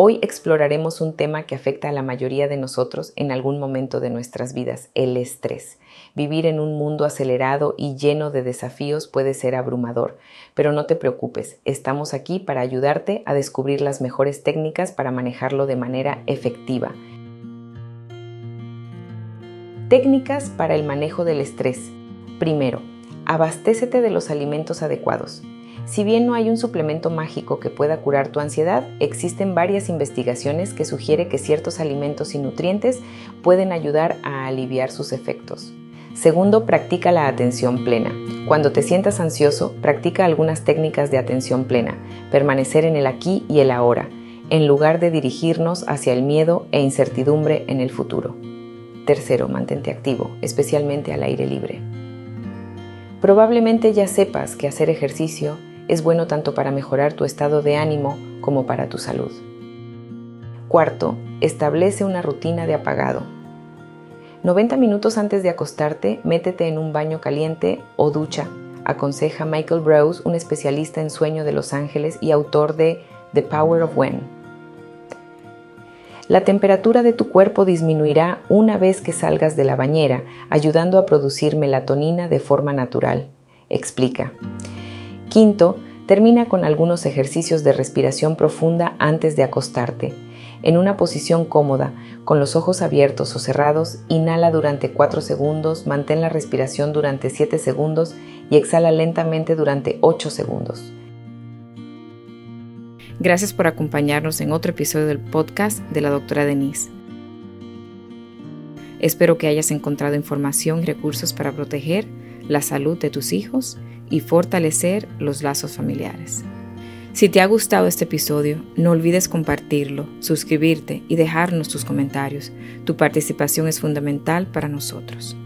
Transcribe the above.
Hoy exploraremos un tema que afecta a la mayoría de nosotros en algún momento de nuestras vidas, el estrés. Vivir en un mundo acelerado y lleno de desafíos puede ser abrumador, pero no te preocupes, estamos aquí para ayudarte a descubrir las mejores técnicas para manejarlo de manera efectiva. Técnicas para el manejo del estrés. Primero, abastécete de los alimentos adecuados. Si bien no hay un suplemento mágico que pueda curar tu ansiedad, existen varias investigaciones que sugieren que ciertos alimentos y nutrientes pueden ayudar a aliviar sus efectos. Segundo, practica la atención plena. Cuando te sientas ansioso, practica algunas técnicas de atención plena, permanecer en el aquí y el ahora, en lugar de dirigirnos hacia el miedo e incertidumbre en el futuro. Tercero, mantente activo, especialmente al aire libre. Probablemente ya sepas que hacer ejercicio es bueno tanto para mejorar tu estado de ánimo como para tu salud. Cuarto, establece una rutina de apagado. 90 minutos antes de acostarte, métete en un baño caliente o ducha, aconseja Michael Brose, un especialista en sueño de Los Ángeles y autor de The Power of When. La temperatura de tu cuerpo disminuirá una vez que salgas de la bañera, ayudando a producir melatonina de forma natural, explica. Quinto, termina con algunos ejercicios de respiración profunda antes de acostarte. En una posición cómoda, con los ojos abiertos o cerrados, inhala durante 4 segundos, mantén la respiración durante 7 segundos y exhala lentamente durante 8 segundos. Gracias por acompañarnos en otro episodio del podcast de la doctora Denise. Espero que hayas encontrado información y recursos para proteger la salud de tus hijos y fortalecer los lazos familiares. Si te ha gustado este episodio, no olvides compartirlo, suscribirte y dejarnos tus comentarios. Tu participación es fundamental para nosotros.